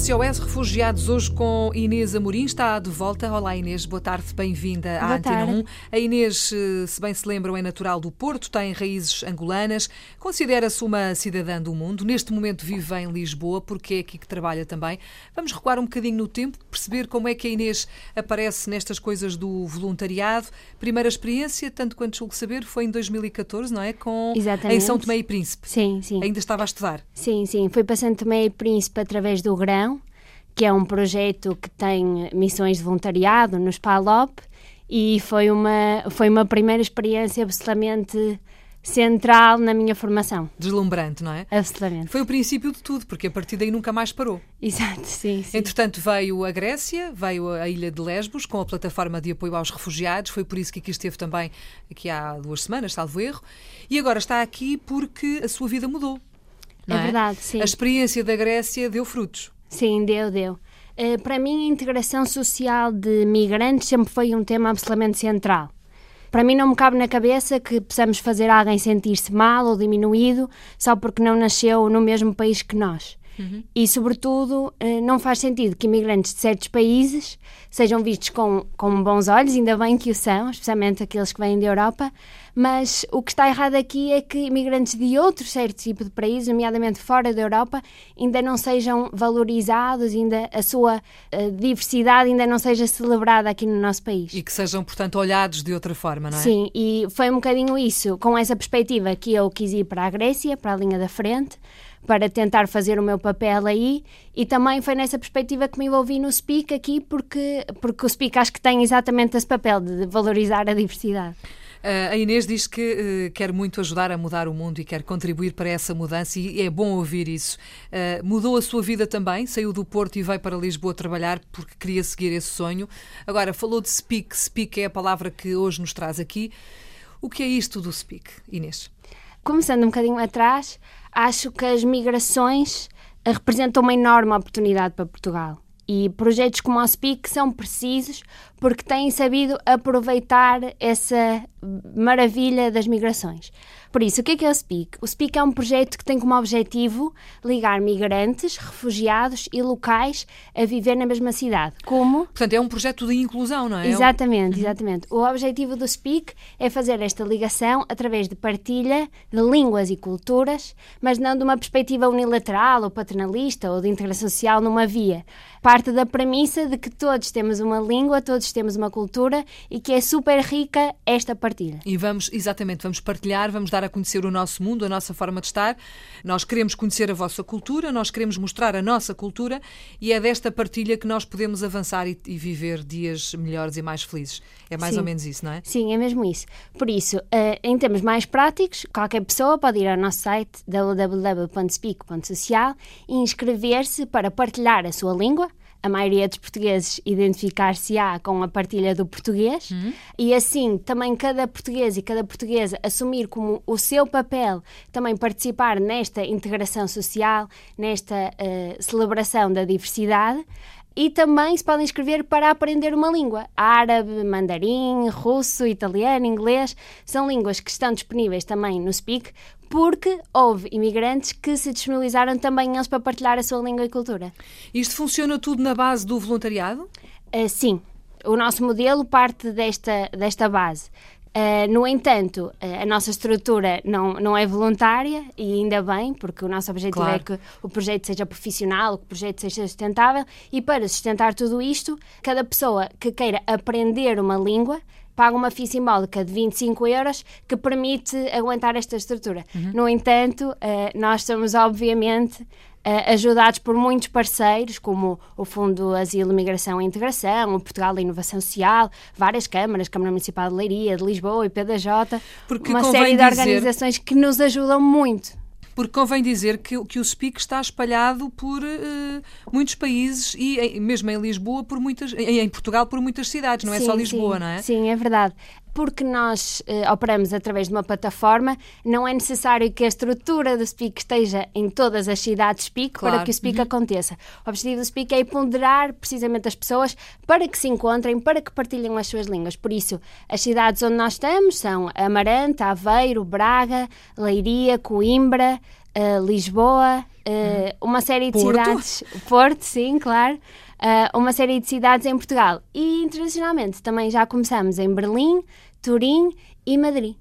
SOS Refugiados, hoje com Inês Amorim, está de volta. Olá Inês, boa tarde, bem-vinda à Antena 1. A Inês, se bem se lembram, é natural do Porto, tem raízes angolanas, considera-se uma cidadã do mundo. Neste momento vive em Lisboa, porque é aqui que trabalha também. Vamos recuar um bocadinho no tempo, perceber como é que a Inês aparece nestas coisas do voluntariado. Primeira experiência, tanto quanto julgo saber, foi em 2014, não é? Com, Exatamente. Em São Tomé e Príncipe. Sim, sim. Ainda estava a estudar. Sim, sim. Foi para São Tomé e Príncipe através do Grão que é um projeto que tem missões de voluntariado no SPALOP e foi uma, foi uma primeira experiência absolutamente central na minha formação. Deslumbrante, não é? Absolutamente. Foi o princípio de tudo, porque a partir daí nunca mais parou. Exato, sim, sim. Entretanto, veio a Grécia, veio a ilha de Lesbos, com a plataforma de apoio aos refugiados. Foi por isso que aqui esteve também, aqui há duas semanas, salvo erro. E agora está aqui porque a sua vida mudou. É, é verdade, sim. A experiência da Grécia deu frutos. Sim, deu, deu. Uh, para mim, a integração social de migrantes sempre foi um tema absolutamente central. Para mim, não me cabe na cabeça que possamos fazer alguém sentir-se mal ou diminuído só porque não nasceu no mesmo país que nós. Uhum. E, sobretudo, eh, não faz sentido que imigrantes de certos países sejam vistos com, com bons olhos, ainda bem que o são, especialmente aqueles que vêm da Europa, mas o que está errado aqui é que imigrantes de outro certo tipo de países, nomeadamente fora da Europa, ainda não sejam valorizados, ainda a sua uh, diversidade ainda não seja celebrada aqui no nosso país. E que sejam, portanto, olhados de outra forma, não é? Sim, e foi um bocadinho isso, com essa perspectiva que eu quis ir para a Grécia, para a linha da frente, para tentar fazer o meu papel aí e também foi nessa perspectiva que me envolvi no Speak aqui porque, porque o Speak acho que tem exatamente esse papel de valorizar a diversidade. Uh, a Inês diz que uh, quer muito ajudar a mudar o mundo e quer contribuir para essa mudança e é bom ouvir isso. Uh, mudou a sua vida também, saiu do Porto e veio para Lisboa trabalhar porque queria seguir esse sonho. Agora, falou de Speak, Speak é a palavra que hoje nos traz aqui. O que é isto do Speak, Inês? Começando um bocadinho atrás, acho que as migrações representam uma enorme oportunidade para Portugal. E projetos como o SPIC são precisos porque têm sabido aproveitar essa maravilha das migrações. Por isso, o que é, que é o SPIC? O SPIC é um projeto que tem como objetivo ligar migrantes, refugiados e locais a viver na mesma cidade. Como? Portanto, é um projeto de inclusão, não é? Exatamente, uhum. exatamente. O objetivo do SPIC é fazer esta ligação através de partilha de línguas e culturas, mas não de uma perspectiva unilateral ou paternalista ou de integração social numa via. Parte da premissa de que todos temos uma língua, todos temos uma cultura e que é super rica esta partilha. E vamos, exatamente, vamos partilhar, vamos dar dar a conhecer o nosso mundo, a nossa forma de estar. Nós queremos conhecer a vossa cultura, nós queremos mostrar a nossa cultura e é desta partilha que nós podemos avançar e, e viver dias melhores e mais felizes. É mais Sim. ou menos isso, não é? Sim, é mesmo isso. Por isso, uh, em termos mais práticos, qualquer pessoa pode ir ao nosso site www.speak.social e inscrever-se para partilhar a sua língua a maioria dos portugueses identificar-se-á com a partilha do português uhum. e assim também cada português e cada portuguesa assumir como o seu papel também participar nesta integração social, nesta uh, celebração da diversidade e também se podem inscrever para aprender uma língua. Árabe, mandarim, russo, italiano, inglês. São línguas que estão disponíveis também no Speak, porque houve imigrantes que se disponibilizaram também eles para partilhar a sua língua e cultura. Isto funciona tudo na base do voluntariado? Uh, sim. O nosso modelo parte desta, desta base. Uh, no entanto, uh, a nossa estrutura não, não é voluntária e ainda bem, porque o nosso objetivo é claro. é que o projeto seja profissional, que o projeto seja sustentável e para sustentar tudo isto, cada pessoa que queira aprender uma língua paga uma FII simbólica de 25 euros que permite aguentar esta estrutura. Uhum. No entanto, uh, nós somos obviamente ajudados por muitos parceiros, como o Fundo Asilo, Migração e Integração, o Portugal da Inovação Social, várias câmaras, Câmara Municipal de Leiria, de Lisboa e PDJ, Porque uma série de organizações que nos ajudam muito. Porque convém dizer que, que o SPIC está espalhado por uh, muitos países e em, mesmo em Lisboa, por muitas, em, em, Portugal, por muitas cidades, não é só Lisboa, sim, não é? Sim, é verdade porque nós uh, operamos através de uma plataforma, não é necessário que a estrutura do SPIC esteja em todas as cidades SPIC claro. para que o SPIC uhum. aconteça. O objetivo do SPIC é ponderar precisamente as pessoas para que se encontrem, para que partilhem as suas línguas. Por isso, as cidades onde nós estamos são Amarante, Aveiro, Braga, Leiria, Coimbra, uh, Lisboa, uh, uma série de Porto? cidades. Porto, sim, claro. Uh, uma série de cidades em Portugal. E internacionalmente também já começamos em Berlim, Turim e Madrid.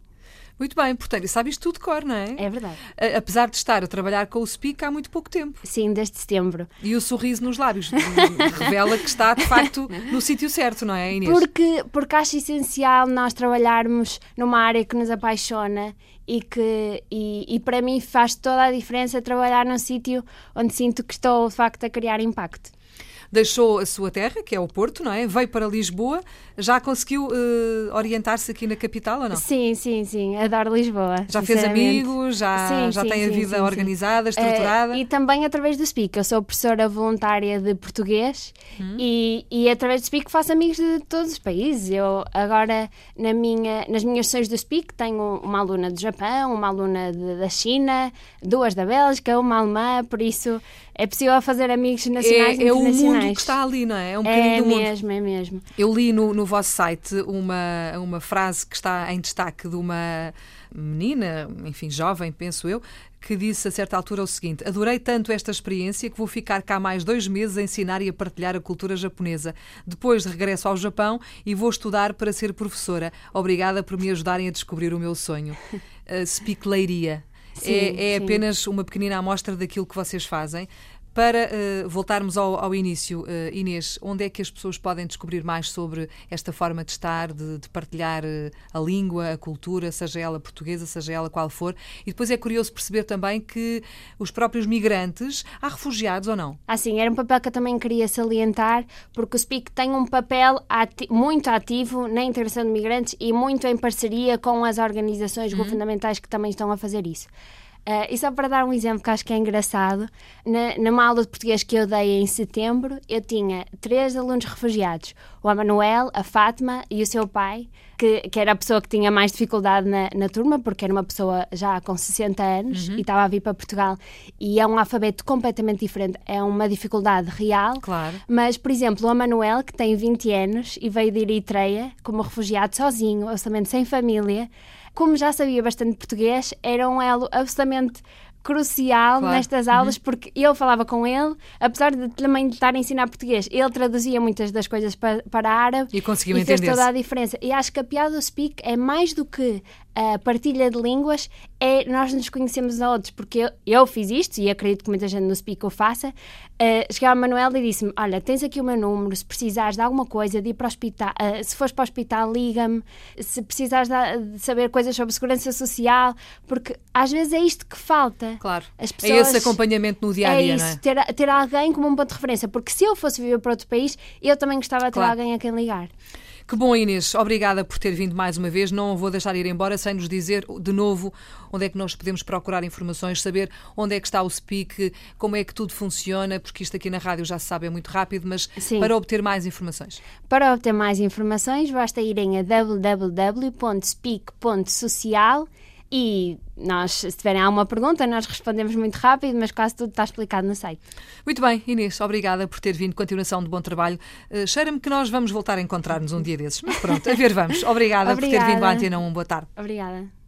Muito bem, portanto, sabe isto tudo de cor, não é? É verdade. Apesar de estar a trabalhar com o Speak há muito pouco tempo. Sim, desde setembro. E o sorriso nos lábios revela que está, de facto, no sítio certo, não é, Inês? Porque, porque acho essencial nós trabalharmos numa área que nos apaixona e que e, e para mim faz toda a diferença trabalhar num sítio onde sinto que estou, de facto, a criar impacto deixou a sua terra, que é o Porto, não é? Veio para Lisboa, já conseguiu uh, orientar-se aqui na capital ou não? Sim, sim, sim, adoro Lisboa. Já fez amigos, já, sim, já sim, tem sim, a vida organizada, estruturada? Uh, e também através do Speak, eu sou professora voluntária de português hum. e, e através do Speak faço amigos de todos os países. Eu agora, na minha, nas minhas sessões do Speak, tenho uma aluna do Japão, uma aluna de, da China, duas da Bélgica, uma alemã, por isso é possível fazer amigos nacionais é, e é internacionais. É o mundo que está ali, não é? É um é mesmo, é mesmo. Eu li no, no vosso site uma, uma frase que está em destaque de uma menina, enfim, jovem, penso eu, que disse a certa altura o seguinte: Adorei tanto esta experiência que vou ficar cá mais dois meses a ensinar e a partilhar a cultura japonesa. Depois regresso ao Japão e vou estudar para ser professora. Obrigada por me ajudarem a descobrir o meu sonho. Uh, speak Leiria. Sim, é, é apenas uma pequenina amostra daquilo que vocês fazem. Para uh, voltarmos ao, ao início, uh, Inês, onde é que as pessoas podem descobrir mais sobre esta forma de estar, de, de partilhar uh, a língua, a cultura, seja ela portuguesa, seja ela qual for? E depois é curioso perceber também que os próprios migrantes, há refugiados ou não? Ah, sim, era um papel que eu também queria salientar, porque o SPIC tem um papel ati muito ativo na integração de migrantes e muito em parceria com as organizações uhum. governamentais que também estão a fazer isso. Uh, e só para dar um exemplo que acho que é engraçado, na, numa aula de português que eu dei em setembro, eu tinha três alunos refugiados: o Emanuel, a Fátima e o seu pai, que, que era a pessoa que tinha mais dificuldade na, na turma, porque era uma pessoa já com 60 anos uhum. e estava a vir para Portugal. E é um alfabeto completamente diferente, é uma dificuldade real. Claro. Mas, por exemplo, o Emanuel, que tem 20 anos e veio de Eritreia como refugiado sozinho, absolutamente sem família como já sabia bastante português, era um elo absolutamente crucial claro. nestas aulas, uhum. porque eu falava com ele, apesar de também estar a ensinar português, ele traduzia muitas das coisas para, para árabe e, conseguiu e fez toda a diferença. E acho que a piada do Speak é mais do que a partilha de línguas, é nós nos conhecemos a outros, porque eu, eu fiz isto e acredito que muita gente no Speak o faça. Uh, cheguei ao Manuel e disse-me: Olha, tens aqui o meu número, se precisares de alguma coisa, de ir para o hospital, uh, se fores para o hospital, liga-me, se precisares de, de, saber coisas sobre segurança social, porque às vezes é isto que falta. Claro. As pessoas, é esse acompanhamento no dia a dia, é isso, é? Ter, ter alguém como um ponto de referência, porque se eu fosse viver para outro país, eu também gostava de ter claro. alguém a quem ligar. Que bom, Inês. Obrigada por ter vindo mais uma vez. Não vou deixar ir embora sem nos dizer de novo onde é que nós podemos procurar informações, saber onde é que está o SPIC, como é que tudo funciona, porque isto aqui na rádio já se sabe é muito rápido, mas Sim. para obter mais informações. Para obter mais informações, basta irem a www.speak.social e nós, se tiverem alguma pergunta, nós respondemos muito rápido, mas quase tudo está explicado no site. Muito bem, Inês, obrigada por ter vindo. Continuação de bom trabalho. Uh, Cheira-me que nós vamos voltar a encontrar-nos um dia desses. Mas pronto, a ver, vamos. Obrigada, obrigada. por ter vindo à Antena 1. Boa tarde. Obrigada.